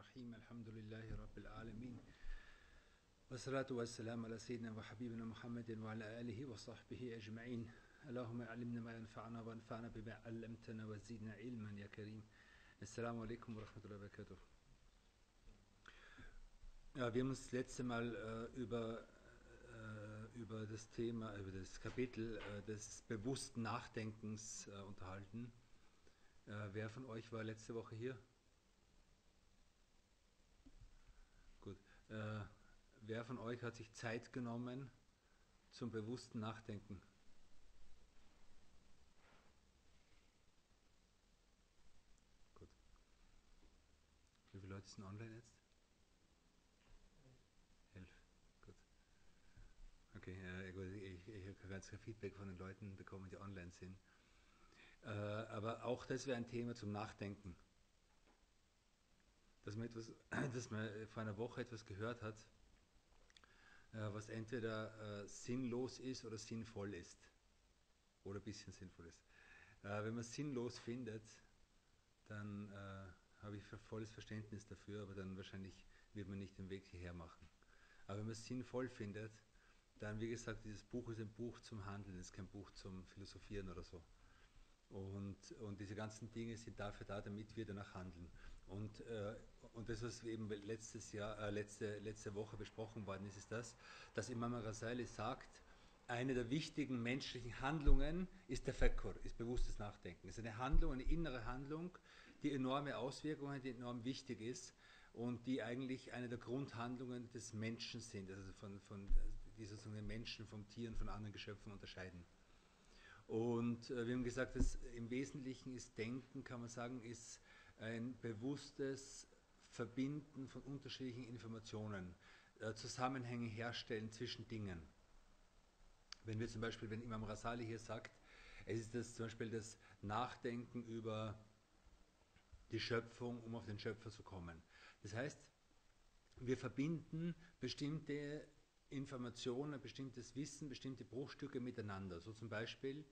الرحيم الحمد لله رب العالمين والصلاة والسلام على سيدنا وحبيبنا محمد وعلى آله وصحبه أجمعين اللهم علمنا ما ينفعنا وانفعنا بما علمتنا وزدنا علما يا كريم السلام عليكم ورحمة الله وبركاته ja, wir haben uns das letzte Mal äh, über, äh, über das Thema, über das Kapitel äh, des bewussten Nachdenkens äh, unterhalten. Äh, wer von euch war letzte Woche hier? Äh, wer von euch hat sich Zeit genommen zum bewussten Nachdenken? Gut. Wie viele Leute sind online jetzt? Okay, äh, ich, ich habe ganz viel Feedback von den Leuten bekommen, die online sind. Äh, aber auch das wäre ein Thema zum Nachdenken. Dass man, etwas, dass man vor einer Woche etwas gehört hat, äh, was entweder äh, sinnlos ist oder sinnvoll ist. Oder ein bisschen sinnvoll ist. Äh, wenn man sinnlos findet, dann äh, habe ich volles Verständnis dafür, aber dann wahrscheinlich wird man nicht den Weg hierher machen. Aber wenn man es sinnvoll findet, dann, wie gesagt, dieses Buch ist ein Buch zum Handeln, ist kein Buch zum Philosophieren oder so. Und, und diese ganzen Dinge sind dafür da, damit wir danach handeln. Und, äh, und das, was eben letztes Jahr, äh, letzte, letzte Woche besprochen worden ist, ist das, dass Imam Rasali sagt, eine der wichtigen menschlichen Handlungen ist der Fekkur, ist bewusstes Nachdenken. Es ist eine Handlung, eine innere Handlung, die enorme Auswirkungen hat, die enorm wichtig ist und die eigentlich eine der Grundhandlungen des Menschen sind, also von, von die sozusagen den Menschen vom Tieren, von anderen Geschöpfen unterscheiden. Und äh, wir haben gesagt, dass im Wesentlichen ist Denken, kann man sagen, ist ein bewusstes Verbinden von unterschiedlichen Informationen, äh, Zusammenhänge herstellen zwischen Dingen. Wenn wir zum Beispiel, wenn Imam Rasali hier sagt, es ist das zum Beispiel das Nachdenken über die Schöpfung, um auf den Schöpfer zu kommen. Das heißt, wir verbinden bestimmte Informationen, bestimmtes Wissen, bestimmte Bruchstücke miteinander. So zum Beispiel,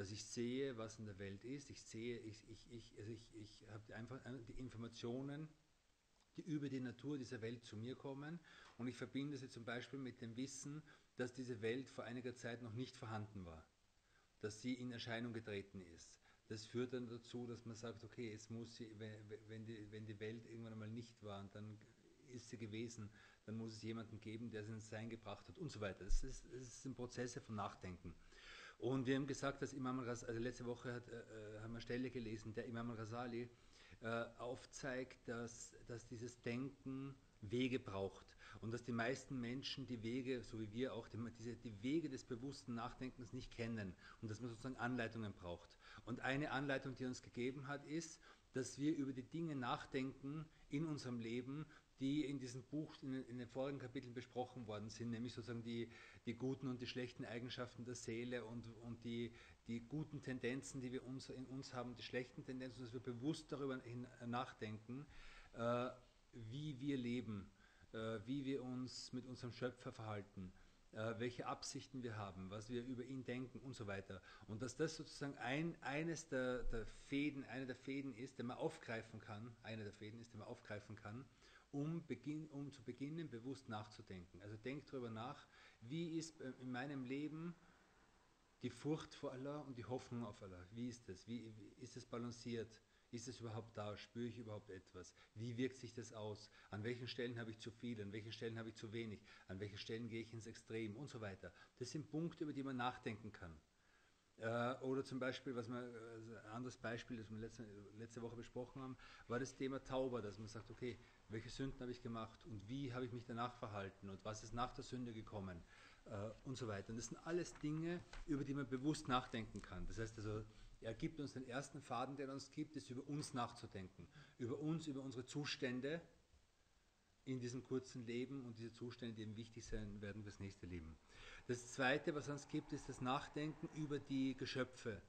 dass ich sehe, was in der Welt ist. Ich sehe, ich, ich, ich, also ich, ich habe einfach die Informationen, die über die Natur dieser Welt zu mir kommen. Und ich verbinde sie zum Beispiel mit dem Wissen, dass diese Welt vor einiger Zeit noch nicht vorhanden war, dass sie in Erscheinung getreten ist. Das führt dann dazu, dass man sagt, okay, es muss sie, wenn die, wenn die Welt irgendwann einmal nicht war, dann ist sie gewesen, dann muss es jemanden geben, der sie ins Sein gebracht hat und so weiter. Das, ist, das sind Prozesse von Nachdenken. Und wir haben gesagt, dass Imam al-Ghazali, also letzte Woche hat, äh, haben wir Stelle gelesen, der Imam al-Ghazali äh, aufzeigt, dass, dass dieses Denken Wege braucht und dass die meisten Menschen die Wege, so wie wir auch, die, diese, die Wege des bewussten Nachdenkens nicht kennen und dass man sozusagen Anleitungen braucht. Und eine Anleitung, die uns gegeben hat, ist, dass wir über die Dinge nachdenken in unserem Leben, die in diesem Buch in, in, den vorigen Kapiteln besprochen worden sind, nämlich sozusagen die, die guten und die schlechten Eigenschaften der Seele und, und die, die guten Tendenzen, die wir uns, in uns haben, die schlechten Tendenzen, dass wir bewusst darüber nachdenken, äh, wie wir leben, äh, wie wir uns mit unserem Schöpfer verhalten, äh, welche Absichten wir haben, was wir über ihn denken und so weiter. Und dass das sozusagen ein, eines der, der Fäden, eine der Fäden ist, den man aufgreifen kann, eine der Fäden ist, den man aufgreifen kann, um, beginn, um zu beginnen, bewusst nachzudenken. Also denk darüber nach, wie ist in meinem Leben die Furcht vor Allah und die Hoffnung auf Allah? Wie ist das? Wie, wie ist es balanciert? Ist es überhaupt da? Spüre ich überhaupt etwas? Wie wirkt sich das aus? An welchen Stellen habe ich zu viel? An welchen Stellen habe ich zu wenig? An welchen Stellen gehe ich ins Extrem? Und so weiter. Das sind Punkte, über die man nachdenken kann. Äh, oder zum Beispiel, was wir, also ein anderes Beispiel, das wir letzte, letzte Woche besprochen haben, war das Thema Tauber, dass man sagt, okay, welche Sünden habe ich gemacht und wie habe ich mich danach verhalten und was ist nach der Sünde gekommen äh, und so weiter. Und das sind alles Dinge, über die man bewusst nachdenken kann. Das heißt also, er gibt uns den ersten Faden, den er uns gibt, ist über uns nachzudenken, über uns, über unsere Zustände in diesem kurzen Leben und diese Zustände, die eben wichtig sein werden fürs nächste Leben. Das Zweite, was uns gibt, ist das Nachdenken über die Geschöpfe.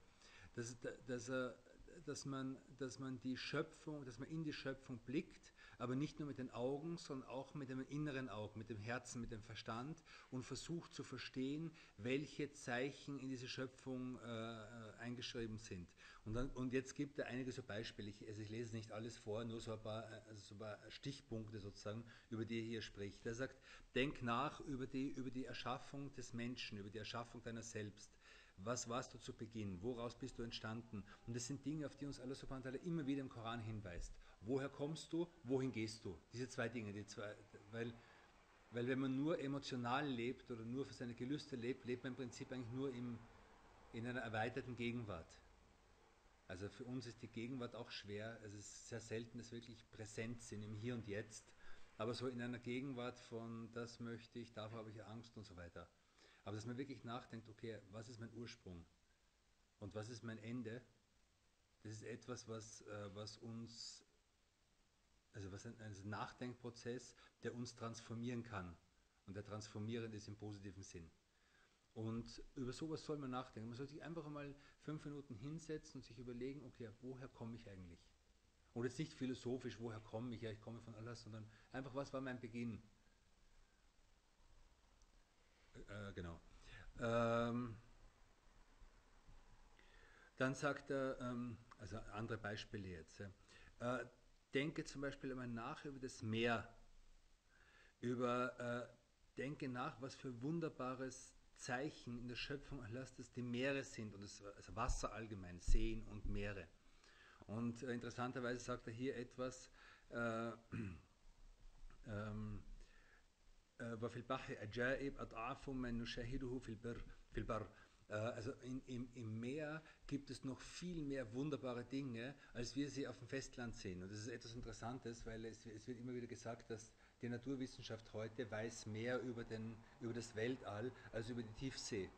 Dass, dass, er, dass, man, dass man die Schöpfung, dass man in die Schöpfung blickt, aber nicht nur mit den Augen, sondern auch mit dem inneren Auge, mit dem Herzen, mit dem Verstand und versucht zu verstehen, welche Zeichen in diese Schöpfung äh, eingeschrieben sind. Und, dann, und jetzt gibt er einige so Beispiele. Ich, also ich lese nicht alles vor, nur so ein, paar, also so ein paar Stichpunkte sozusagen, über die er hier spricht. Er sagt, denk nach über die, über die Erschaffung des Menschen, über die Erschaffung deiner selbst. Was warst du zu Beginn? Woraus bist du entstanden? Und das sind Dinge, auf die uns Allah subhanahu wa ta'ala immer wieder im Koran hinweist. Woher kommst du? Wohin gehst du? Diese zwei Dinge, die zwei, weil, weil wenn man nur emotional lebt oder nur für seine Gelüste lebt, lebt man im Prinzip eigentlich nur im, in einer erweiterten Gegenwart. Also für uns ist die Gegenwart auch schwer. Es ist sehr selten, dass wir wirklich präsent sind im Hier und Jetzt. Aber so in einer Gegenwart von, das möchte ich, davor habe ich Angst und so weiter. Aber dass man wirklich nachdenkt, okay, was ist mein Ursprung und was ist mein Ende, das ist etwas, was, äh, was uns, also was ein, ein Nachdenkprozess, der uns transformieren kann. Und der transformierend ist im positiven Sinn. Und über sowas soll man nachdenken. Man soll sich einfach mal fünf Minuten hinsetzen und sich überlegen, okay, woher komme ich eigentlich? Und jetzt nicht philosophisch, woher komme ich? Ja, ich komme von Allah, sondern einfach, was war mein Beginn? Äh, genau. Ähm, dann sagt er, ähm, also andere Beispiele jetzt. Äh, denke zum Beispiel einmal nach über das Meer. Über, äh, denke nach, was für wunderbares Zeichen in der Schöpfung Allahs, dass die Meere sind und das also Wasser allgemein, Seen und Meere. Und äh, interessanterweise sagt er hier etwas, äh, ähm, وفي البحر أجائب أضعاف من نشاهده في البر في البر also in, im, im Meer gibt es noch viel mehr wunderbare Dinge, als wir sie auf dem Festland sehen. Und das ist etwas Interessantes, weil es, es wird immer wieder gesagt, dass die Naturwissenschaft heute weiß mehr über, den, über das Weltall als über die Tiefsee.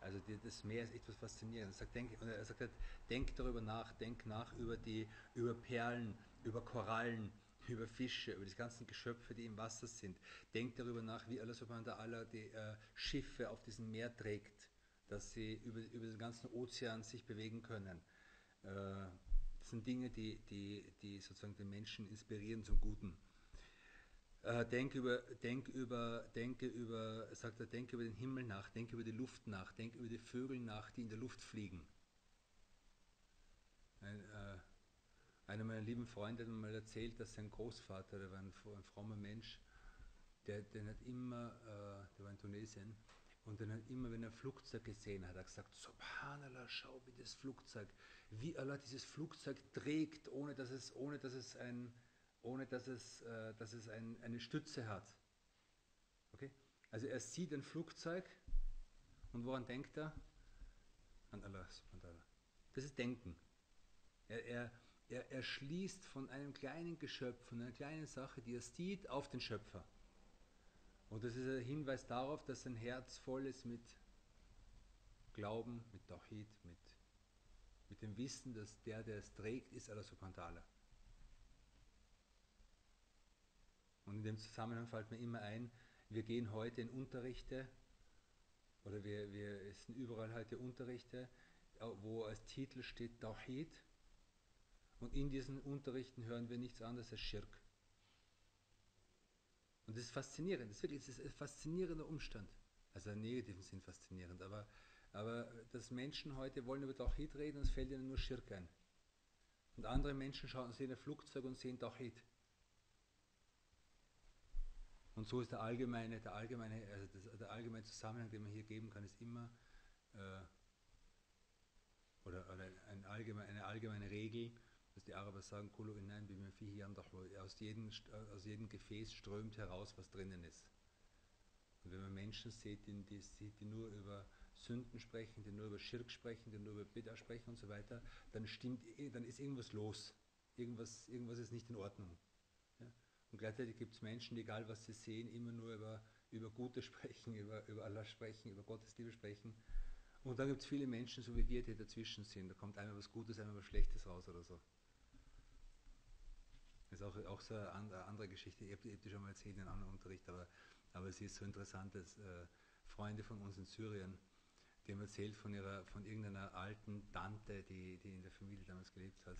Also die, das Meer ist etwas Faszinierendes. Er sagt, denk, er sagt, denk darüber nach, denk nach über, die, über Perlen, über Korallen, über Fische, über die ganzen Geschöpfe, die im Wasser sind. Denkt darüber nach, wie Allah subhanahu wa ta'ala die äh, Schiffe auf diesem Meer trägt, dass sie über, über den ganzen Ozean sich bewegen können. Äh, das sind Dinge, die, die, die sozusagen den Menschen inspirieren zum Guten. Äh, denk über, denk über, denke über, sagt er, denke über den Himmel nach, denke über die Luft nach, denke über die Vögel nach, die in der Luft fliegen. Ein, äh, einer meiner lieben Freunde hat mir mal erzählt, dass sein Großvater, der war ein, ein frommer Mensch, der, der hat immer, äh, der war in Tunesien, und dann hat immer, wenn er ein Flugzeug gesehen hat, er gesagt, Subhanallah, schau wie das Flugzeug, wie Allah dieses Flugzeug trägt, ohne dass es, ohne dass es, ein, ohne dass es, äh, dass es ein, eine Stütze hat. Okay? Also er sieht ein Flugzeug und woran denkt er? An Allah Das ist Denken. Er, er, er, er schließt von einem kleinen Geschöpf, von einer kleinen Sache, die er sieht, auf den Schöpfer. Und das ist ein Hinweis darauf, dass sein Herz voll ist mit Glauben, mit Tawhid, mit, mit dem Wissen, dass der, der es trägt, ist Allah subhanahu wa ta'ala. Und in dem Zusammenhang fällt mir immer ein, wir gehen heute in Unterrichte, oder wir, wir, sind überall heute Unterrichte, wo als Titel steht Tawhid, und in diesen Unterrichten hören wir nichts anderes als Schirk. Und das ist faszinierend, das ist wirklich das ist ein faszinierender Umstand. Also im negativen Sinn faszinierend, aber, aber dass Menschen heute wollen über Tawhid reden und es fällt ihnen nur Schirk ein. Und andere Menschen schauen, sehen ein Flugzeug und sehen Tawhid. Und so ist der allgemeine, der allgemeine, also das, der allgemeine Zusammenhang, den man hier geben kann, ist immer, äh, oder, oder ein allgemein, eine allgemeine Regel, dass die Araber sagen, Kulu inan aus jedem, aus jedem Gefäß strömt heraus, was drinnen ist. Und wenn man Menschen sieht, die, die, die nur über Sünden sprechen, die nur über Schirk sprechen, die nur über Bid'ah sprechen und so weiter, dann stimmt, dann ist irgendwas los. Irgendwas, irgendwas ist nicht in Ordnung. Ja? Und gleichzeitig gibt es Menschen, die, egal was sie sehen, immer nur über, über Gute sprechen, über, über Allah sprechen, über Gottes Liebe sprechen. Und dann gibt es viele Menschen, so wie wir, die dazwischen sind. Da kommt einmal was Gutes, einmal was Schlechtes raus oder so. Das ist auch, auch so eine andere Geschichte. Ich habe die schon mal erzählt in einem anderen Unterricht, aber, aber es ist so interessant, dass äh, Freunde von uns in Syrien, die haben erzählt von ihrer, von irgendeiner alten Tante, die, die in der Familie damals gelebt hat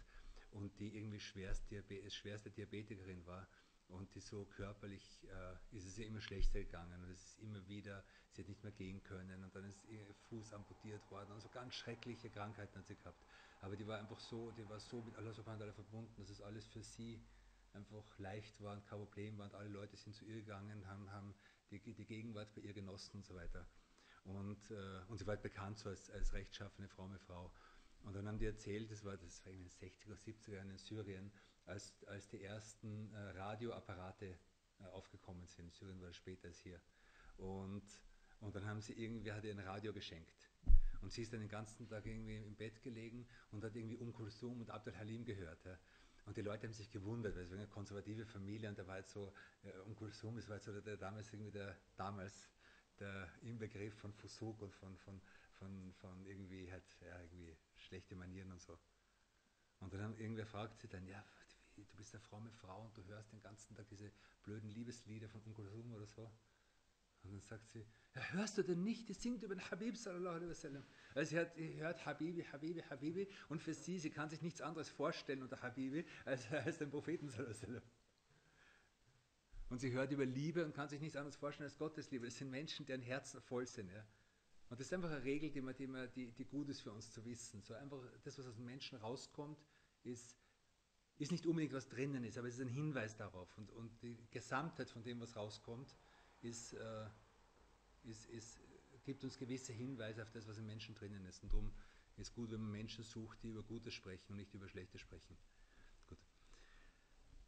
und die irgendwie schwerst Diabe schwerste Diabetikerin war und die so körperlich äh, ist es ihr immer schlechter gegangen und es ist immer wieder, sie hat nicht mehr gehen können und dann ist ihr Fuß amputiert worden und so ganz schreckliche Krankheiten hat sie gehabt. Aber die war einfach so, die war so mit Allah subhanahu verbunden, dass es alles für sie einfach leicht war und kein Problem war und alle Leute sind zu ihr gegangen, haben, haben die, die Gegenwart bei ihr genossen und so weiter. Und, äh, und sie war halt bekannt so als, als rechtschaffene fromme Frau. Und dann haben die erzählt, das war, das war in den 60er, 70er Jahren in Syrien, als, als die ersten äh, Radioapparate äh, aufgekommen sind. In Syrien war später als hier. Und, und dann haben sie irgendwie, hat ihr ein Radio geschenkt. Und sie ist dann den ganzen Tag irgendwie im Bett gelegen und hat irgendwie Um Kulsum und Abdel Halim gehört. Ja. Und die Leute haben sich gewundert, weil es war eine konservative Familie und da war halt so, äh, Um Kulsum, das war halt so der, der, damals irgendwie der, damals der Inbegriff von Fusuk und von, von, von, von irgendwie halt, ja, irgendwie schlechte Manieren und so. Und dann irgendwer fragt sie dann, ja, du bist eine fromme Frau und du hörst den ganzen Tag diese blöden Liebeslieder von Uncle Kulsum oder so. Und dann sagt sie, ja, hörst du denn nicht, die singt über den Habib sallallahu alaihi wasallam. Also sie, hat, sie hört Habibi, Habibi, Habibi und für sie, sie kann sich nichts anderes vorstellen unter Habibi als, als den Propheten sallallahu alaihi wasallam. Und sie hört über Liebe und kann sich nichts anderes vorstellen als Gottesliebe. Das sind Menschen, deren Herzen voll sind. Ja. Und das ist einfach eine Regel, die, man, die, man, die, die gut ist für uns zu wissen. So einfach das, was aus dem Menschen rauskommt, ist, ist nicht unbedingt was drinnen ist, aber es ist ein Hinweis darauf. Und, und die Gesamtheit von dem, was rauskommt, ist, äh, ist, ist, gibt uns gewisse Hinweise auf das, was im Menschen drinnen ist. Und darum ist gut, wenn man Menschen sucht, die über Gutes sprechen und nicht über Schlechtes sprechen. Gut.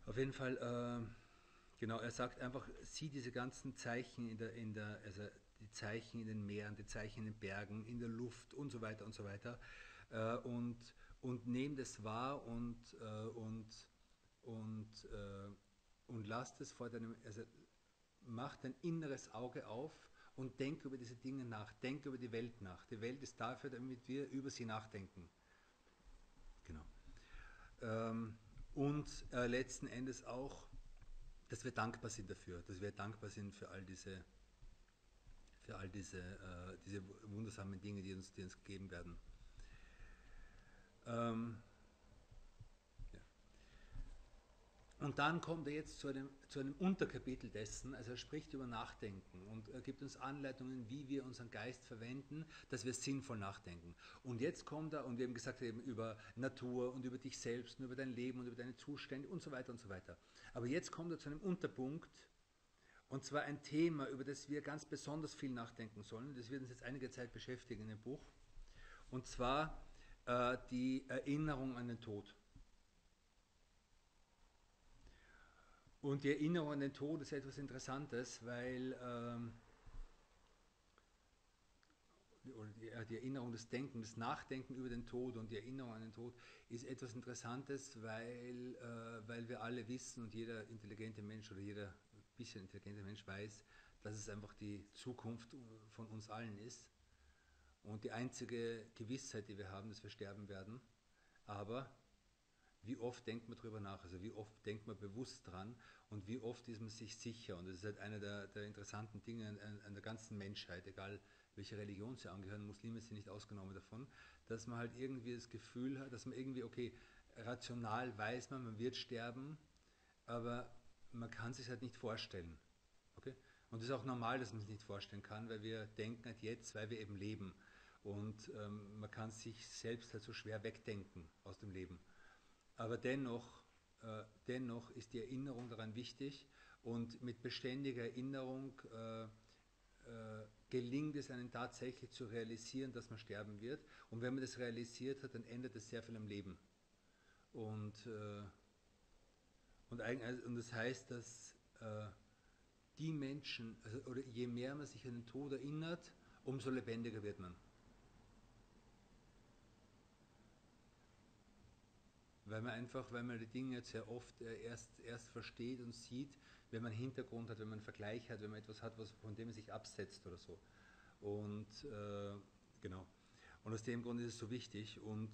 Auf jeden Fall. Äh, Genau, er sagt einfach, sieh diese ganzen Zeichen in der, in der, also die Zeichen in den Meeren, die Zeichen in den Bergen, in der Luft und so weiter und so weiter. Äh, und, und nimm das wahr und, äh, und, und, äh, und lass das vor deinem, also mach dein inneres Auge auf und denk über diese Dinge nach, denk über die Welt nach. Die Welt ist dafür, damit wir über sie nachdenken. Genau. Ähm, und äh, letzten Endes auch, dass wir dankbar sind dafür, dass wir dankbar sind für all diese, für all diese, äh, diese wundersamen Dinge, die uns, die uns gegeben werden. Ähm, Und dann kommt er jetzt zu einem, zu einem Unterkapitel dessen, also er spricht über Nachdenken und gibt uns Anleitungen, wie wir unseren Geist verwenden, dass wir sinnvoll nachdenken. Und jetzt kommt er, und wir haben gesagt, eben über Natur und über dich selbst und über dein Leben und über deine Zustände und so weiter und so weiter. Aber jetzt kommt er zu einem Unterpunkt, und zwar ein Thema, über das wir ganz besonders viel nachdenken sollen. Das wird uns jetzt einige Zeit beschäftigen in dem Buch. Und zwar äh, die Erinnerung an den Tod. Und die Erinnerung an den Tod ist etwas Interessantes, weil ähm, die, die, Erinnerung, das Denken, das Nachdenken über den Tod und die Erinnerung an den Tod ist etwas Interessantes, weil, äh, weil wir alle wissen und jeder intelligente Mensch oder jeder bisschen intelligente Mensch weiß, dass es einfach die Zukunft von uns allen ist und die einzige Gewissheit, die wir haben, dass wir sterben werden. Aber wie oft denkt man darüber nach? Also wie oft denkt man bewusst dran und wie oft ist man sich sicher? Und das ist halt einer der, der interessanten Dinge an, an, der ganzen Menschheit, egal welche Religion sie angehören, Muslime sind nicht ausgenommen davon, dass man halt irgendwie das Gefühl hat, dass man irgendwie, okay, rational weiß man, man wird sterben, aber man kann sich halt nicht vorstellen. Okay? Und es ist auch normal, dass man sich nicht vorstellen kann, weil wir denken halt jetzt, weil wir eben leben. Und ähm, man kann sich selbst halt so schwer wegdenken aus dem Leben. Aber dennoch, äh, dennoch ist die Erinnerung daran wichtig und mit beständiger Erinnerung äh, äh, gelingt es einem tatsächlich zu realisieren, dass man sterben wird. Und wenn man das realisiert hat, dann ändert es sehr viel am Leben. Und, äh, und, und das heißt, dass äh, die Menschen, also, oder je mehr man sich an den Tod erinnert, umso lebendiger wird man. Weil man einfach, weil man die Dinge sehr oft äh, erst, erst versteht und sieht, wenn man einen Hintergrund hat, wenn man einen Vergleich hat, wenn man etwas hat, was, von dem man sich absetzt oder so. Und äh, genau. Und aus dem Grund ist es so wichtig und,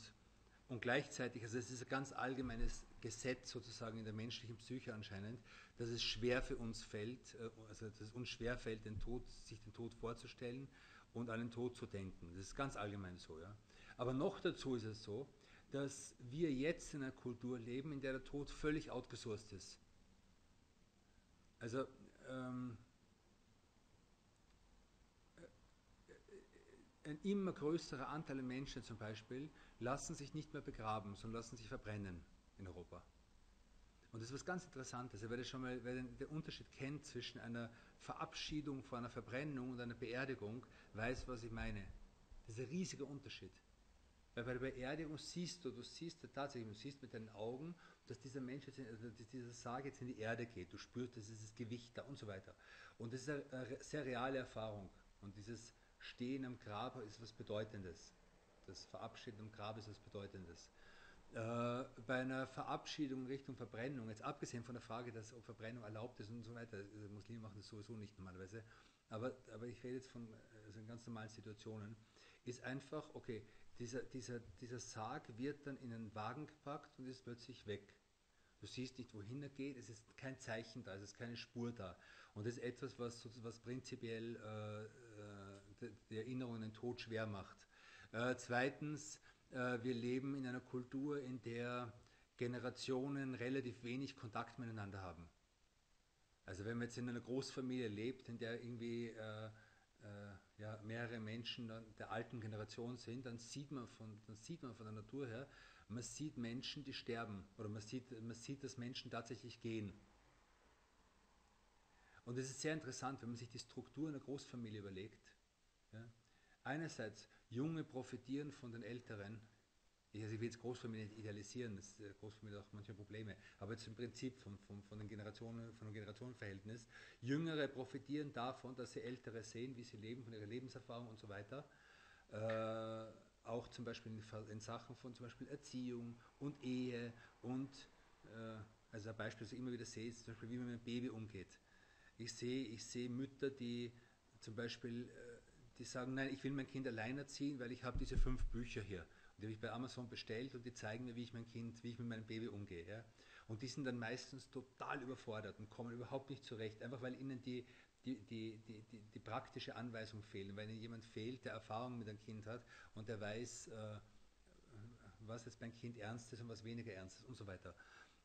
und gleichzeitig, also es ist ein ganz allgemeines Gesetz sozusagen in der menschlichen Psyche anscheinend, dass es schwer für uns fällt, äh, also dass es uns schwer fällt, den Tod, sich den Tod vorzustellen und an den Tod zu denken. Das ist ganz allgemein so. Ja? Aber noch dazu ist es so, dass wir jetzt in einer Kultur leben, in der der Tod völlig outgesourced ist. Also ähm, ein immer größerer Anteil der Menschen zum Beispiel lassen sich nicht mehr begraben, sondern lassen sich verbrennen in Europa. Und das ist was ganz Interessantes. Wer, schon mal, wer den, den Unterschied kennt zwischen einer Verabschiedung vor einer Verbrennung und einer Beerdigung, weiß, was ich meine. Das ist ein riesiger Unterschied. Weil bei der Beerdigung siehst du, du siehst tatsächlich, du siehst mit deinen Augen, dass dieser Mensch jetzt, in, also dass dieser Sarg jetzt in die Erde geht. Du spürst, das ist das Gewicht da und so weiter. Und das ist eine, sehr reale Erfahrung. Und dieses Stehen am Grab ist was Bedeutendes. Das Verabschieden am Grab ist was Bedeutendes. Äh, bei einer Verabschiedung Richtung Verbrennung, jetzt abgesehen von der Frage, dass ob Verbrennung erlaubt ist und so weiter, also Muslime machen das sowieso nicht normalerweise, aber, aber ich rede jetzt von also ganz normalen Situationen, ist einfach, okay, dieser, dieser, dieser Sarg wird dann in einen Wagen gepackt und ist plötzlich weg. Du siehst nicht, wohin er geht, es ist kein Zeichen da, es ist keine Spur da. Und das ist etwas, was, was prinzipiell äh, äh die Erinnerung an den Tod schwer macht. Äh, zweitens, äh, wir leben in einer Kultur, in der Generationen relativ wenig Kontakt miteinander haben. Also wenn man jetzt in einer Großfamilie lebt, in der irgendwie äh, äh, ja, mehrere Menschen der alten Generation sind, dann sieht, man von, dann sieht man von der Natur her, man sieht Menschen, die sterben oder man sieht, man sieht, dass Menschen tatsächlich gehen. Und es ist sehr interessant, wenn man sich die Struktur einer Großfamilie überlegt. Ja. Einerseits Junge profitieren von den Älteren. Ich, will jetzt Großfamilien nicht idealisieren, das äh, Großfamilie hat auch manchmal Probleme, aber jetzt im Prinzip von, von, von, den Generationen, von dem Generationenverhältnis. Jüngere profitieren davon, dass sie Ältere sehen, wie sie leben, von ihrer Lebenserfahrung und so weiter. Äh, auch zum Beispiel in, in, Sachen von zum Beispiel Erziehung und Ehe und äh, also ein Beispiel, das ich immer wieder sehe, ist zum Beispiel, wie man mit einem Baby umgeht. Ich sehe, ich sehe Mütter, die zum Beispiel äh, die sagen, nein, ich will mein Kind allein erziehen, weil ich habe diese fünf Bücher hier. Die habe ich bei Amazon bestellt und die zeigen mir, wie ich mein Kind, wie ich mit meinem Baby umgehe. Ja. Und die sind dann meistens total überfordert und kommen überhaupt nicht zurecht, einfach weil ihnen die, die, die, die, die, die praktische Anweisung fehlt. Weil ihnen jemand fehlt, der Erfahrung mit einem Kind hat und der weiß, äh, was jetzt beim Kind ernst ist und was weniger ernst ist und so weiter.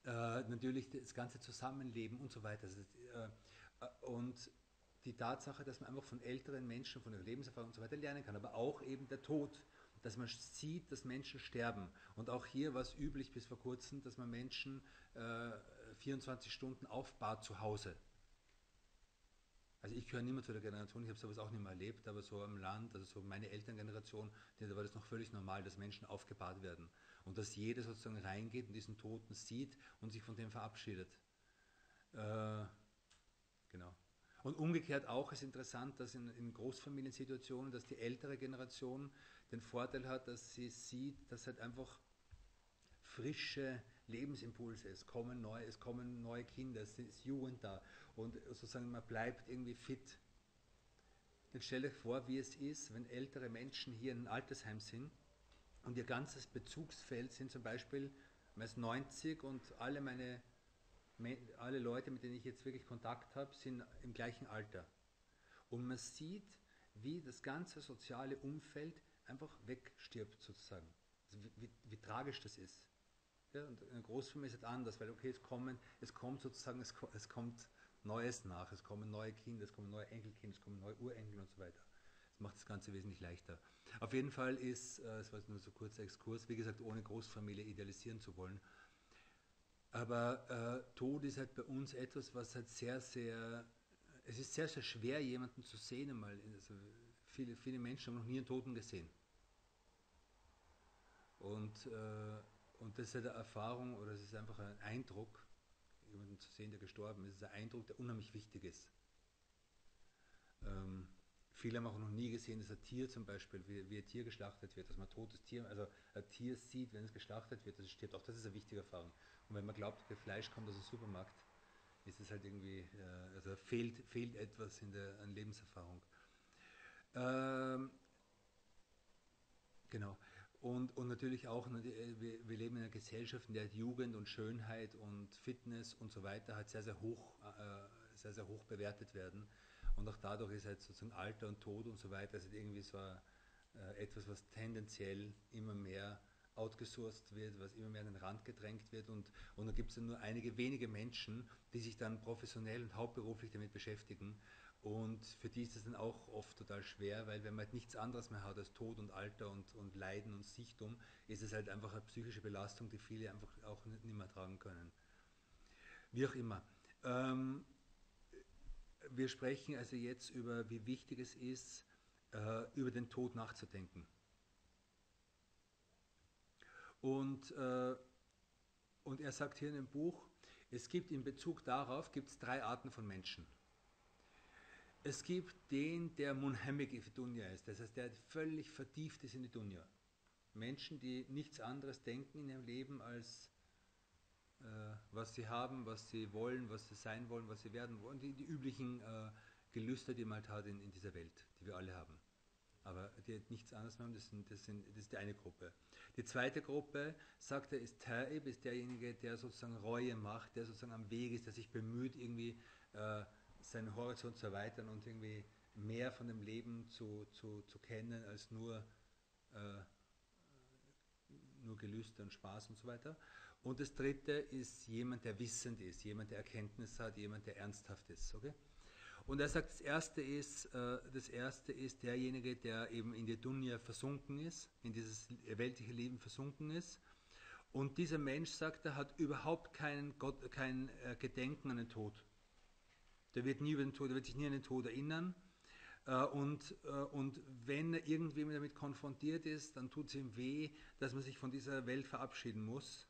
Äh, natürlich das ganze Zusammenleben und so weiter. Also, äh, und die Tatsache, dass man einfach von älteren Menschen, von ihrer Lebenserfahrung und so weiter lernen kann, aber auch eben der Tod, dass man sieht, dass Menschen sterben. Und auch hier war es üblich bis vor kurzem, dass man Menschen äh, 24 Stunden aufbahrt zu Hause. Also ich gehöre mehr zu der Generation, ich habe sowas auch nicht mehr erlebt, aber so am Land, also so meine Elterngeneration, da war das noch völlig normal, dass Menschen aufgebahrt werden. Und dass jeder sozusagen reingeht und diesen Toten sieht und sich von dem verabschiedet. Äh, genau. Und umgekehrt auch ist interessant, dass in, in, Großfamiliensituationen, dass die ältere Generation den Vorteil hat, dass sie sieht, dass halt einfach frische Lebensimpulse, es kommen neue, es kommen neue Kinder, es ist Jugend da und sozusagen man bleibt irgendwie fit. Jetzt stell dir vor, wie es ist, wenn ältere Menschen hier in einem Altersheim sind und ihr ganzes Bezugsfeld sind zum Beispiel, man ist 90 und alle meine alle Leute, mit denen ich jetzt wirklich Kontakt habe, sind im gleichen Alter. Und man sieht, wie das ganze soziale Umfeld einfach wegstirbt sozusagen. Also wie, wie, wie, tragisch das ist. Ja, und eine Großfamilie ist halt anders, weil okay, es, kommen, es kommt sozusagen, es, es kommt Neues nach, es kommen neue Kinder, es kommen neue Enkelkinder, es kommen neue Urenkel und so weiter. Das macht das Ganze wesentlich leichter. Auf jeden Fall ist, äh, es war nur so ein kurzer Exkurs, wie gesagt, ohne Großfamilie idealisieren zu wollen, aber äh, Tod ist halt bei uns etwas, was halt sehr, sehr, es ist sehr, sehr schwer, jemanden zu sehen einmal. Also viele, viele Menschen haben noch nie einen Toten gesehen. Und, äh, und das ist eine Erfahrung oder es ist einfach ein Eindruck, jemanden zu sehen, der gestorben ist, ist ein Eindruck, der unheimlich wichtig ist. Ähm, viele haben auch noch nie gesehen, dass ein Tier zum Beispiel, wie, wie, ein Tier geschlachtet wird, dass man ein totes Tier, also ein Tier sieht, wenn es geschlachtet wird, das stirbt. Auch das ist eine wichtige Erfahrung. Und wenn man glaubt, Fleisch kommt aus dem Supermarkt, ist es halt irgendwie, äh, also fehlt, fehlt etwas in der an Lebenserfahrung. Ähm, genau. Und, und natürlich auch, äh, wir, leben in einer Gesellschaft, in der Jugend und Schönheit und Fitness und so weiter halt sehr, sehr hoch, äh, sehr, sehr hoch bewertet werden. Und auch dadurch ist halt sozusagen Alter und Tod und so weiter, also irgendwie so äh, etwas, was tendenziell immer mehr outgesourced wird, was immer mehr an den Rand gedrängt wird und, und dann gibt es nur einige wenige Menschen, die sich dann professionell und hauptberuflich damit beschäftigen und für die ist es dann auch oft total schwer, weil wenn man halt nichts anderes mehr hat als Tod und Alter und, und Leiden und Sichtum, ist es halt einfach eine psychische Belastung, die viele einfach auch nicht mehr tragen können. Wie auch immer. Ähm, wir sprechen also jetzt über, wie wichtig es ist, äh, über den Tod nachzudenken. Und, äh, und er sagt hier in dem Buch, es gibt in Bezug darauf gibt es drei Arten von Menschen. Es gibt den, der munhamik in Dunya ist, das heißt, der völlig vertieft ist in die Dunya. Menschen, die nichts anderes denken in ihrem Leben als äh, was sie haben, was sie wollen, was sie sein wollen, was sie werden wollen, die, die üblichen äh, Gelüste, die man halt hat in, in, dieser Welt, die wir alle haben. Aber die nichts anderes haben, das, sind, das, sind, das ist die eine Gruppe. Die zweite Gruppe, sagt er, ist Taib, ist derjenige, der sozusagen Reue macht, der sozusagen am Weg ist, der sich bemüht, irgendwie äh, seinen Horizont zu erweitern und irgendwie mehr von dem Leben zu, zu, zu kennen als nur, äh, nur Gelüste und Spaß und so weiter. Und das dritte ist jemand, der wissend ist, jemand, der Erkenntnis hat, jemand, der ernsthaft ist. Okay? Und er sagt, das erste, ist, äh, das erste ist derjenige, der eben in die Dunya versunken ist, in dieses weltliche Leben versunken ist. Und dieser Mensch, sagt er, hat überhaupt keinen Gott, kein äh, Gedenken an den Tod. Der wird, nie über den Tod, der wird sich nie an den Tod erinnern. Äh, und, äh, und wenn irgendwie damit konfrontiert ist, dann tut es ihm weh, dass man sich von dieser Welt verabschieden muss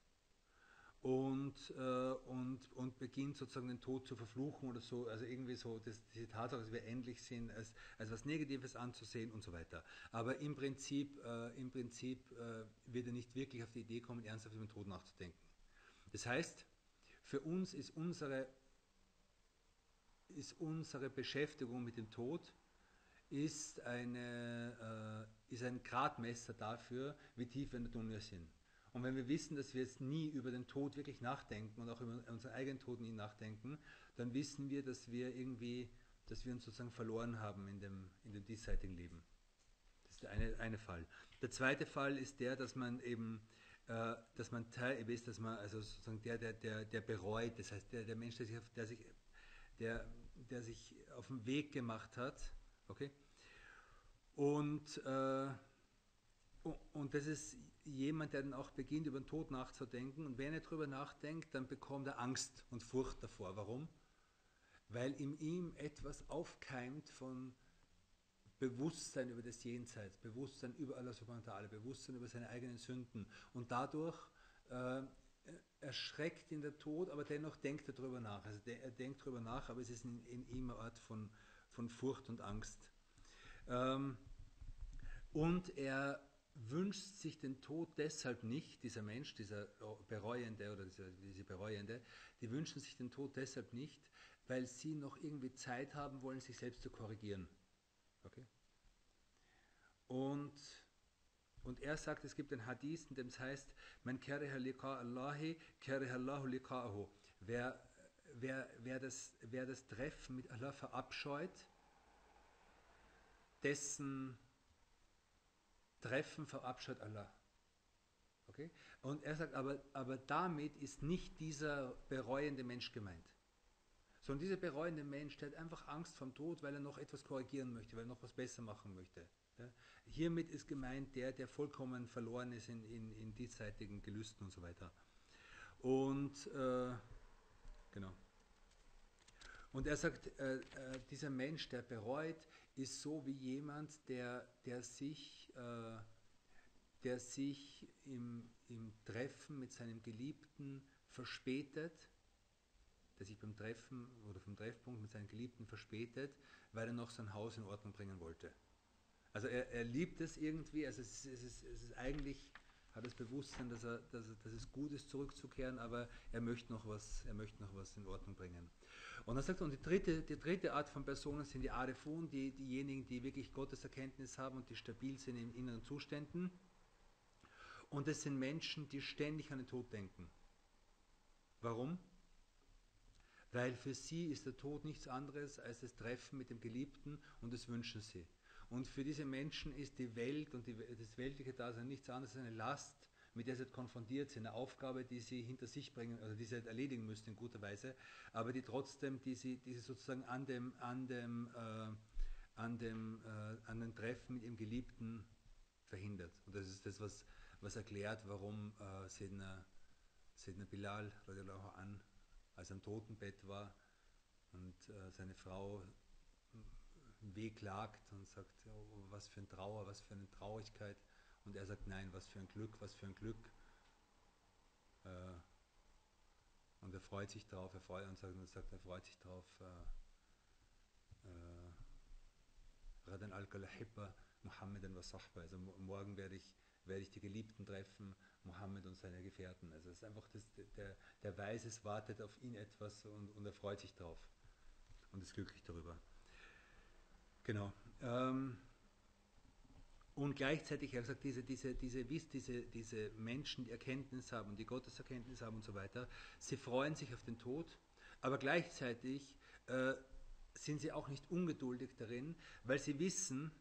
und, äh, und, und beginnt sozusagen den Tod zu verfluchen oder so, also irgendwie so das, diese Tatsache, dass wir endlich sind, als, als was Negatives anzusehen und so weiter. Aber im Prinzip, äh, im Prinzip äh, wird er nicht wirklich auf die Idee kommen, ernsthaft über den Tod nachzudenken. Das heißt, für uns ist unsere ist unsere Beschäftigung mit dem Tod ist, eine, äh, ist ein Gradmesser dafür, wie tief wir in der Dunja sind. Und wenn wir wissen, dass wir jetzt nie über den Tod wirklich nachdenken und auch über unseren eigenen Tod nie nachdenken, dann wissen wir, dass wir irgendwie, dass wir uns sozusagen verloren haben in dem, in dem diesseitigen Leben. Das ist der eine, eine Fall. Der zweite Fall ist der, dass man eben, äh, dass man Teil ist, dass man, also sozusagen der, der, der, der bereut, das heißt der, der Mensch, der sich, der sich der, der sich auf den Weg gemacht hat. Okay? Und, äh, und das ist jemand, der dann auch beginnt, über den Tod nachzudenken. Und wenn er darüber nachdenkt, dann bekommt er Angst und Furcht davor. Warum? Weil in ihm etwas aufkeimt von Bewusstsein über das Jenseits, Bewusstsein über Allah subhanahu Bewusstsein über seine eigenen Sünden. Und dadurch äh, erschreckt ihn der Tod, aber dennoch denkt er darüber nach. Also er denkt darüber nach, aber es ist in, in ihm eine Art von, von Furcht und Angst. Ähm, und er wünscht sich den Tod deshalb nicht, dieser Mensch, dieser Bereuende oder diese, diese Bereuende, die wünschen sich den Tod deshalb nicht, weil sie noch irgendwie Zeit haben wollen, sich selbst zu korrigieren. Okay? Und und er sagt, es gibt ein Hadith, in dem es heißt, man kariha liqa Allahi, kariha Allahu liqa'ahu. Wer, wer, wer, das, wer das Treffen mit Allah verabscheut, dessen Treffen verabscheut Allah. Okay? Und er sagt, aber, aber damit ist nicht dieser bereuende Mensch gemeint. Sondern dieser bereuende Mensch, der hat einfach Angst vom Tod, weil er noch etwas korrigieren möchte, weil er noch was besser machen möchte. Ja? Hiermit ist gemeint der, der vollkommen verloren ist in, in, in diesseitigen Gelüsten und so weiter. Und äh, genau. Und er sagt, äh, äh, dieser Mensch, der bereut, ist so wie jemand, der, der sich, äh, der sich im, im Treffen mit seinem Geliebten verspätet, der sich beim Treffen oder vom Treffpunkt mit seinem Geliebten verspätet, weil er noch sein Haus in Ordnung bringen wollte. Also er, er liebt es irgendwie, also es ist, es ist, es ist eigentlich, hat das Bewusstsein, dass, er, dass, dass es gut ist, zurückzukehren, aber er möchte noch was, er möchte noch was in Ordnung bringen. Und dann sagt er, und die dritte, die dritte Art von Personen sind die Arifun, die, diejenigen, die wirklich Gottes Erkenntnis haben und die stabil sind in inneren Zuständen. Und es sind Menschen, die ständig an den Tod denken. Warum? weil für sie ist der Tod nichts anderes als das Treffen mit dem Geliebten und das wünschen sie. Und für diese Menschen ist die Welt und die, das weltliche Dasein nichts anderes als eine Last, mit der sie konfrontiert sind, eine Aufgabe, die sie hinter sich bringen, also die sie erledigen müssen in guter Weise, aber die trotzdem, die sie, die sie sozusagen an dem, an dem, äh, an dem, äh, an dem Treffen mit ihrem Geliebten verhindert. Und das ist das, was, was erklärt, warum äh, Sedna, Sedna Bilal an, als er am Totenbett war und äh, seine Frau wehklagt und sagt, oh, was für ein Trauer, was für eine Traurigkeit. Und er sagt, nein, was für ein Glück, was für ein Glück. Äh, und er freut sich drauf, er freut und sagt, und sagt er freut sich drauf. Äh, äh, Radan al-Kalahibba, Muhammadan wa Sahba. Also morgen werde ich, werde ich die Geliebten treffen, Mohammed und seine Gefährten. Also es ist einfach, das, der, der weiß, wartet auf ihn etwas und, und er freut sich drauf und ist glücklich darüber. Genau. Ähm, und gleichzeitig, er gesagt, diese, diese, diese, diese, diese Menschen, die Erkenntnis haben, die Gotteserkenntnis haben und so weiter, sie freuen sich auf den Tod, aber gleichzeitig äh, sind sie auch nicht ungeduldig darin, weil sie wissen,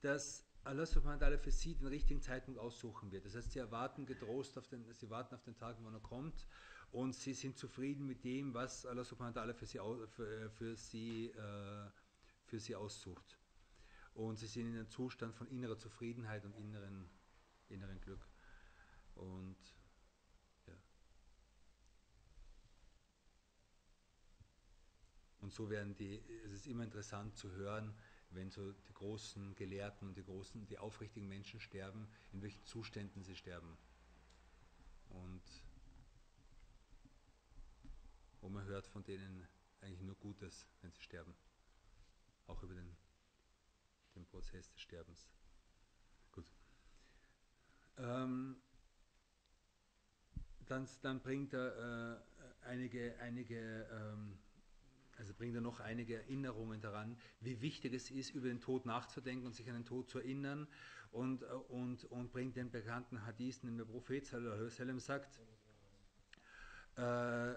dass Allah subhanahu wa für sie den richtigen Zeitpunkt aussuchen wird. Das heißt, sie erwarten getrost auf den, sie warten auf den Tag, wann er kommt und sie sind zufrieden mit dem, was Allah subhanahu wa für sie, für, für sie, äh, für sie aussucht und sie sind in einem Zustand von innerer Zufriedenheit und inneren, inneren Glück. Und ja. Und so werden die, es ist immer interessant zu hören, wenn so die großen Gelehrten und die großen, die aufrichtigen Menschen sterben, in welchen Zuständen sie sterben. Und wo man hört von denen eigentlich nur Gutes, wenn sie sterben. Auch über den dem Prozess des Sterbens. Gut. Ähm, dann, dann, bringt er äh, einige, einige ähm, also bringt er noch einige Erinnerungen daran, wie wichtig es ist, über den Tod nachzudenken und sich an den Tod zu erinnern und, äh, und, und bringt den bekannten Hadith, den der Prophet sallam, sagt, äh,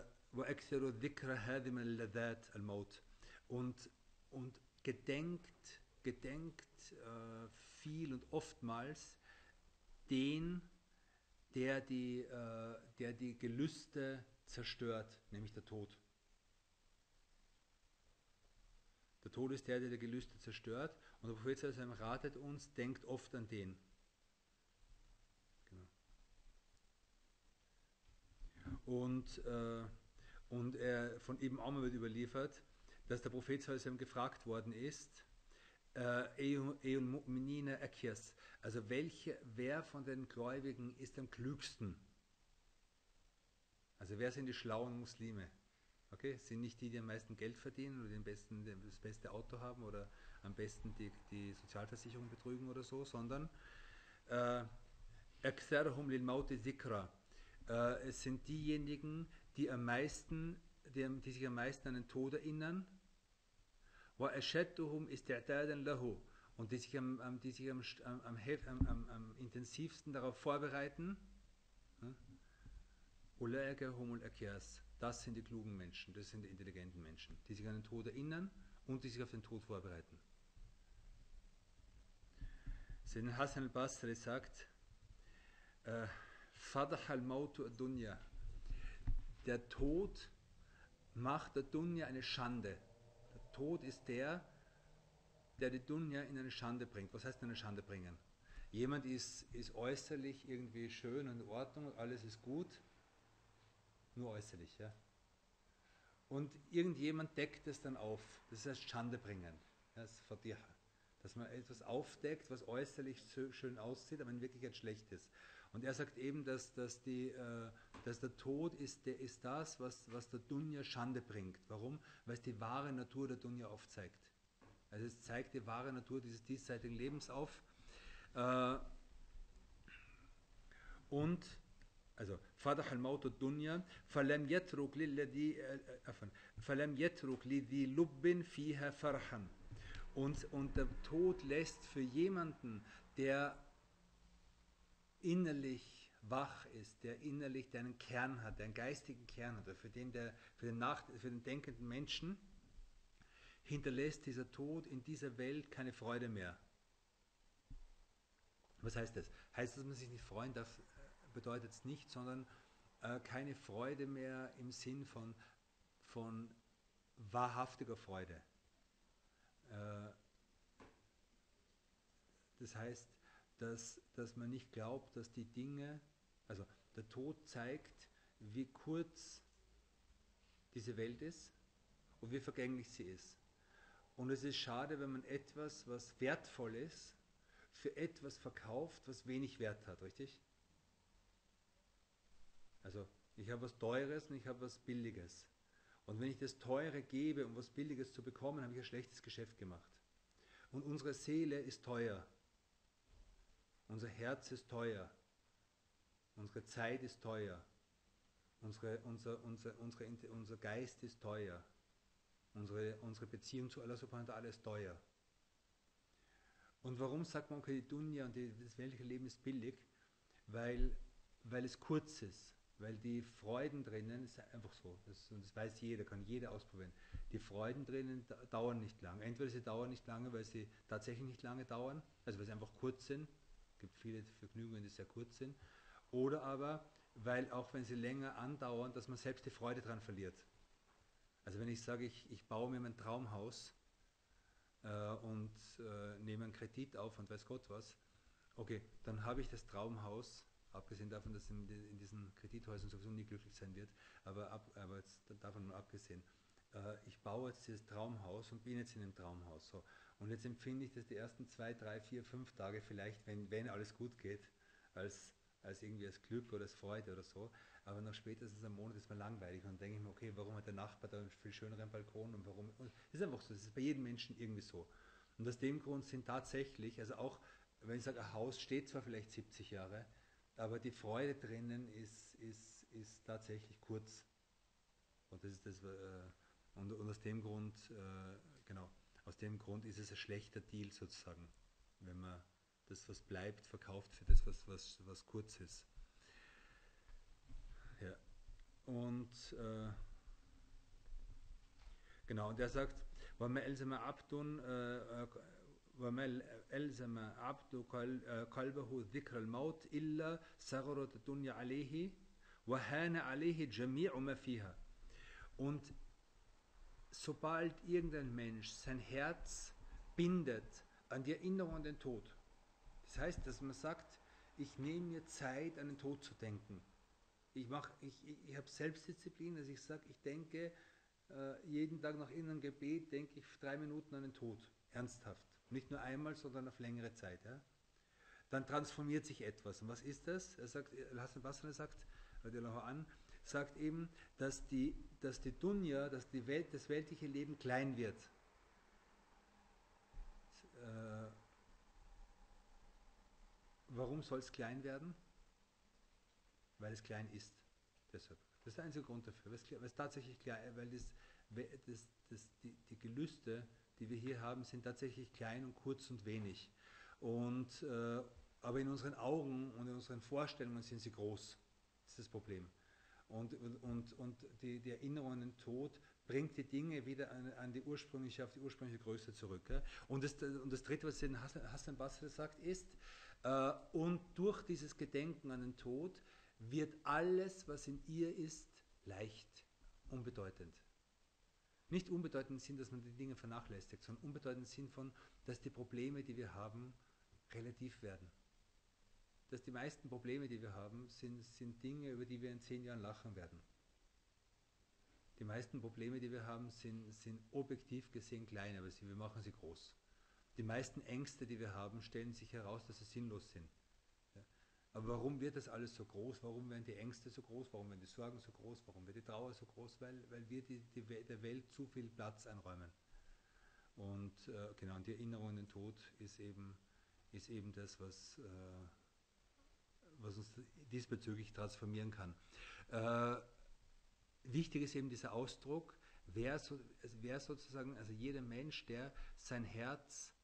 und, und gedenkt gedenkt äh, viel und oftmals den, der die, äh, der die Gelüste zerstört, nämlich der Tod. Der Tod ist der, der die Gelüste zerstört. Und der Prophet Sallam ratet uns, denkt oft an den. Genau. Und, äh, und er, von Ibn Amr wird überliefert, dass der Prophet Sallam gefragt worden ist, äh, Mu'minina Akias. Also welche, wer von den Gläubigen ist am klügsten? Also wer sind die schlauen Muslime? Okay, sind nicht die, die am meisten Geld verdienen oder den besten, das beste Auto haben oder am besten die, die Sozialversicherung betrügen oder so, sondern äh, lil Mauti Zikra. Äh, es sind diejenigen, die am meisten, die, die sich am meisten an den Tod erinnern وَأَشَدُّهُمْ إِسْتِعْدَادًا لَهُ und die sich, am, am, die sich am, am, am, am, intensivsten darauf vorbereiten, das sind die klugen Menschen, das sind die intelligenten Menschen, die sich an den Tod erinnern und die sich auf den Tod vorbereiten. Sayyidina Hassan al-Basri sagt, äh, Fadah al-Mautu ad-Dunya, der Tod macht der Dunya eine Schande. Tod ist der, der die Dunja in eine Schande bringt. Was heißt in eine Schande bringen? Jemand ist, ist äußerlich irgendwie schön und in Ordnung, alles ist gut, nur äußerlich, ja. Und irgendjemand deckt es dann auf. Das heißt Schande bringen. Das ist Fadiha. Dass man etwas aufdeckt, was äußerlich schön aussieht, aber in Wirklichkeit schlecht ist. Und er sagt eben, dass, dass, die, äh, dass der Tod ist, der ist das, was, was der Dunja Schande bringt. Warum? Weil es die wahre Natur der Dunja aufzeigt. Also es zeigt die wahre Natur dieses diesseitigen Lebens auf. Äh, und also فضح الموت الدنيا فلم يترك للذي فلم يترك لذي لب فيها فرحا und, und der Tod lässt für jemanden, der innerlich wach ist, der innerlich, der einen Kern hat, der einen geistigen Kern hat, für den, der, für den, Nach für den denkenden Menschen, hinterlässt dieser Tod in dieser Welt keine Freude mehr. Was heißt das? Heißt, dass man sich nicht freuen darf, bedeutet es nicht, sondern äh, keine Freude mehr im Sinn von, von wahrhaftiger Freude. Äh, das heißt, dass, dass man nicht glaubt, dass die Dinge, also der Tod zeigt, wie kurz diese Welt ist und wie vergänglich sie ist. Und es ist schade, wenn man etwas, was wertvoll ist, für etwas verkauft, was wenig Wert hat, richtig? Also ich habe was Teures und ich habe was Billiges. Und wenn ich das Teure gebe, um was Billiges zu bekommen, habe ich ein schlechtes Geschäft gemacht. Und unsere Seele ist teuer. Unser Herz ist teuer. Unsere Zeit ist teuer. Unsere, unser, unser, unsere, unser Geist ist teuer. Unsere, unsere Beziehung zu Allah subhanahu wa ta'ala ist teuer. Und warum sagt man, okay, die Dunya und die, das weltliche Leben ist billig? Weil, weil es kurz ist. Weil die Freuden drinnen, ist einfach so, das, und das weiß jeder, kann jeder ausprobieren. Die Freuden drinnen dauern nicht lang. Entweder sie dauern nicht lange, weil sie tatsächlich nicht lange dauern, also weil sie einfach kurz sind. Gibt viele Vergnügungen, die sehr kurz sind. Oder aber, weil auch wenn sie länger andauern, dass man selbst die Freude daran verliert. Also wenn ich sage, ich, ich baue mir mein Traumhaus äh, und äh, nehme einen Kredit auf und weiß Gott was, okay, dann habe ich das Traumhaus abgesehen davon, dass in, in, diesen Kredithäusern sowieso nie glücklich sein wird, aber, ab, aber jetzt davon mal abgesehen, äh, ich baue jetzt dieses Traumhaus und bin jetzt in dem Traumhaus. So. Und jetzt empfinde ich das die ersten zwei, drei, vier, fünf Tage vielleicht, wenn, wenn alles gut geht, als, als irgendwie als Glück oder als Freude oder so. Aber nach spätestens einem Monat ist man langweilig und dann denke ich mir, okay, warum hat der Nachbar da einen viel schöneren Balkon und warum. Und das ist einfach so, das ist bei jedem Menschen irgendwie so. Und aus dem Grund sind tatsächlich, also auch, wenn ich sage, ein Haus steht zwar vielleicht 70 Jahre, aber die Freude drinnen ist, ist, ist tatsächlich kurz. Und das ist das, äh, und, und, aus dem Grund, äh, genau, aus dem Grund ist es ein schlechter Deal sozusagen, wenn man das, was bleibt, verkauft für das, was, was, was kurz ist. Ja. Und äh, genau, der sagt, wenn wir Elsama abtun, äh, äh, wenn wir Elsama abdu äh, kalbahu dhikr al-maut illa sagharat dunya alayhi wa hana alayhi jami'u ma fiha. Und sobald irgendein Mensch sein Herz bindet an die Erinnerung an den Tod, das heißt, dass man sagt, ich nehme mir Zeit, an den Tod zu denken. Ich, ich, ich, ich habe Selbstdisziplin, also ich sage, ich denke äh, jeden Tag nach inneren Gebet, denke ich drei Minuten an den Tod, ernsthaft. Nicht nur einmal, sondern auf längere Zeit. Ja? Dann transformiert sich etwas. Und was ist das? Er sagt, Hassan Basra sagt, an, sagt eben, dass die, dass die Dunja, dass die Welt, das weltliche Leben klein wird. Äh, warum soll es klein werden? Weil es klein ist. Deshalb. Das ist der einzige Grund dafür. Weil es tatsächlich klein, weil das, das, das, die, die Gelüste die wir hier haben, sind tatsächlich klein und kurz und wenig. Und, äh, aber in unseren Augen und in unseren Vorstellungen sind sie groß. Das ist das Problem. Und, und, und die, die Erinnerung an den Tod bringt die Dinge wieder an, an die ursprüngliche, auf die ursprüngliche Größe zurück. Ja? Und, das, und das Dritte, was Hassan, Hassan sagt, ist, äh, und durch dieses Gedenken an den Tod wird alles, was in ihr ist, leicht, unbedeutend. Nicht unbedeutend im Sinn, dass man die Dinge vernachlässigt, sondern unbedeutend im Sinn von, dass die Probleme, die wir haben, relativ werden. Dass die meisten Probleme, die wir haben, sind, sind Dinge, über die wir in zehn Jahren lachen werden. Die meisten Probleme, die wir haben, sind, sind objektiv gesehen klein, aber sie, wir machen sie groß. Die meisten Ängste, die wir haben, stellen sich heraus, dass sie sinnlos sind. Aber warum wird das alles so groß? Warum werden die Ängste so groß? Warum werden die Sorgen so groß? Warum wird die Trauer so groß? Weil, weil wir die, die, der Welt zu viel Platz einräumen. Und äh, genau, die Erinnerung an den Tod ist eben, ist eben das, was, äh, was uns diesbezüglich transformieren kann. Äh, wichtig ist eben dieser Ausdruck, wer, so, wer sozusagen, also jeder Mensch, der sein Herz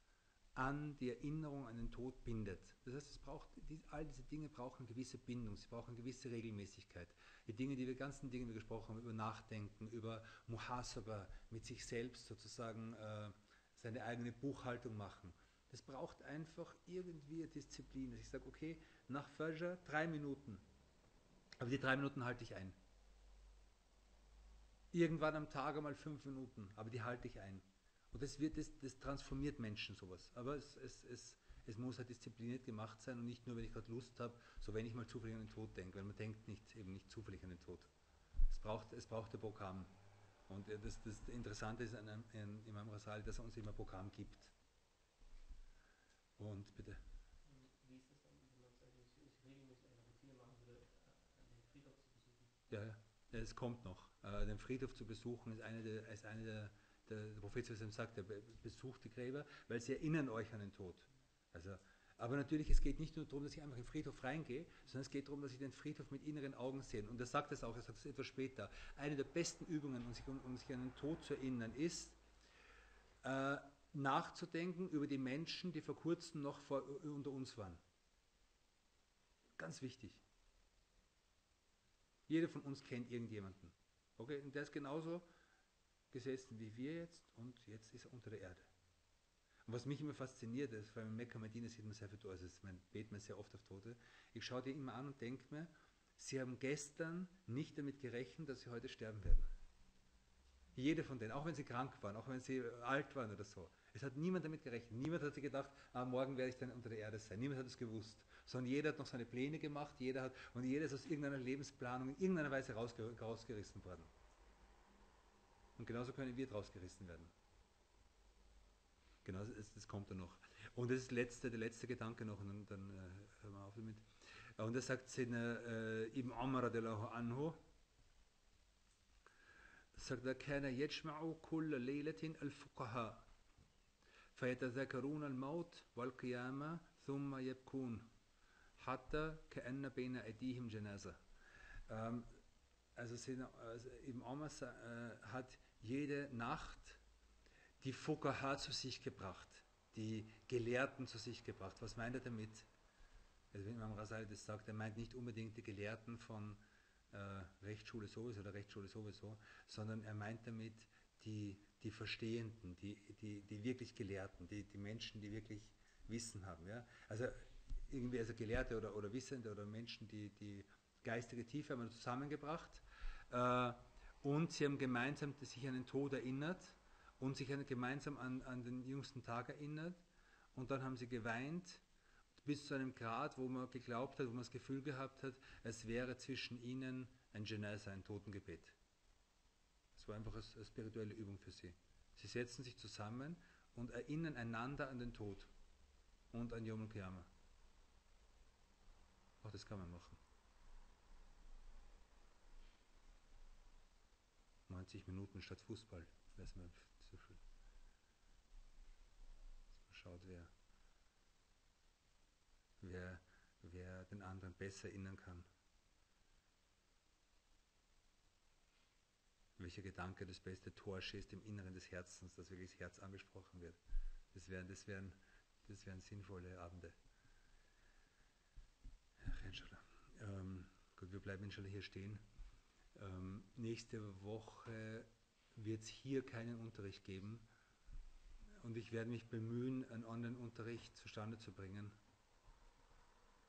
an die Erinnerung an den Tod bindet. Das heißt, es braucht, die, all diese Dinge brauchen gewisse Bindung, sie brauchen gewisse Regelmäßigkeit. Die Dinge, die wir ganzen Dinge, wir gesprochen haben, über Nachdenken, über Muhasaba, mit sich selbst sozusagen äh, seine eigene Buchhaltung machen. Das braucht einfach irgendwie Disziplin. Dass ich sage, okay, nach Fajr drei Minuten. Aber die drei Minuten halte ich ein. Irgendwann am Tag einmal fünf Minuten, aber die halte ich ein. Und das, wird, das, das transformiert Menschen sowas. Aber es, es, es, es muss halt diszipliniert gemacht sein und nicht nur, wenn ich gerade Lust habe, so wenn ich mal zufällig an den Tod denke, weil man denkt nicht, eben nicht zufällig an den Tod. Es braucht, es braucht ein Programm. Und das, das Interessante ist an, an Imam Rasali, dass er uns immer ein Programm gibt. Und bitte. Wie ist das dann, wenn man sagt, ich regelmäßig eine Routine machen würde, äh, den Friedhof zu besuchen? Ja. Es kommt noch. Äh, den Friedhof zu besuchen ist eine der, ist eine der, der, der Prophet sagt, der besucht die Gräber, weil sie erinnern euch an den Tod. Also, aber natürlich, es geht nicht nur darum, dass ich einfach in den Friedhof reingehe, sondern es geht darum, dass ich den Friedhof mit inneren Augen sehe. Und er sagt es auch, er sagt es etwas später. Eine der besten Übungen, um sich, um, um sich an den Tod zu erinnern, ist, äh, nachzudenken über die Menschen, die vor kurzem noch vor, unter uns waren. Ganz wichtig. Jeder von uns kennt irgendjemanden. Okay, und der ist genauso gesessen wie wir jetzt und jetzt ist er unter der Erde. Und was mich immer fasziniert ist, allem in Mekka, Medina sieht man sehr viel, also man betet man sehr oft auf Tote, ich schaue die immer an und denke mir, sie haben gestern nicht damit gerechnet, dass sie heute sterben werden. Jede von denen, auch wenn sie krank waren, auch wenn sie alt waren oder so. Es hat niemand damit gerechnet. Niemand hat sich gedacht, ah, morgen werde ich dann unter der Erde sein. Niemand hat es gewusst Sondern jeder hat noch seine Pläne gemacht, jeder hat, und jeder ist aus irgendeiner Lebensplanung in irgendeiner Weise rausge rausgerissen worden. Und genauso können wir rausgerissen werden. Genau, das, das kommt dann noch. Und das ist letzte, der letzte Gedanke noch, und dann, dann äh, hören wir auf damit. Und er sagt äh, Ibn Umar radiallahu anhu, sagt er, كان يجمع كل ليلة الفقهاء فيتذكرون الموت والقيامة ثم يبكون حتى كأن بين أيديهم جنازة. Ähm, also, also Ibn Omar äh, hat jede Nacht die Fuqaha zu sich gebracht, die Gelehrten zu sich gebracht. Was meint er damit? Also wenn Imam Rasali das sagt, er meint nicht unbedingt die Gelehrten von äh, Rechtsschule sowieso oder Rechtsschule sowieso, sondern er meint damit die, die Verstehenden, die, die, die wirklich Gelehrten, die, die Menschen, die wirklich Wissen haben. Ja? Also irgendwie also Gelehrte oder, oder Wissende oder Menschen, die, die geistige Tiefe haben zusammengebracht äh, und sie haben gemeinsam sich an den Tod erinnert und sich gemeinsam an, an den jüngsten Tag erinnert und dann haben sie geweint bis zu einem Grad, wo man geglaubt hat, wo man das Gefühl gehabt hat, es wäre zwischen ihnen ein Genese, ein Totengebet. Es war einfach eine, eine spirituelle Übung für sie. Sie setzen sich zusammen und erinnern einander an den Tod und an Yom Kippur. Auch das kann man machen. 90 Minuten statt Fußball. Weiß man zu viel. Man schaut, wer, wer, wer den anderen besser erinnern kann. Welcher Gedanke das beste Tor schießt im Inneren des Herzens, dass wirklich das Herz angesprochen wird. Das wären, das wären, das wären sinnvolle Abende. Inshallah. Ähm, gut, wir bleiben inshallah hier stehen. Ähm, nächste Woche wird es hier keinen Unterricht geben und ich werde mich bemühen, einen Online-Unterricht zustande zu bringen,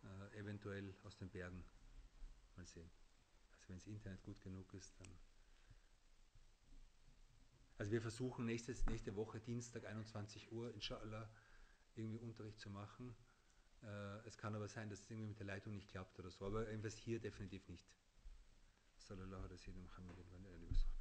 äh, eventuell aus den Bergen. Mal sehen. Also wenn das Internet gut genug ist, dann. Also wir versuchen nächstes, nächste Woche, Dienstag 21 Uhr, inshallah, irgendwie Unterricht zu machen. Äh, es kann aber sein, dass es irgendwie mit der Leitung nicht klappt oder so. Aber investiere definitiv nicht. Sallallahu alaihi wa sallam.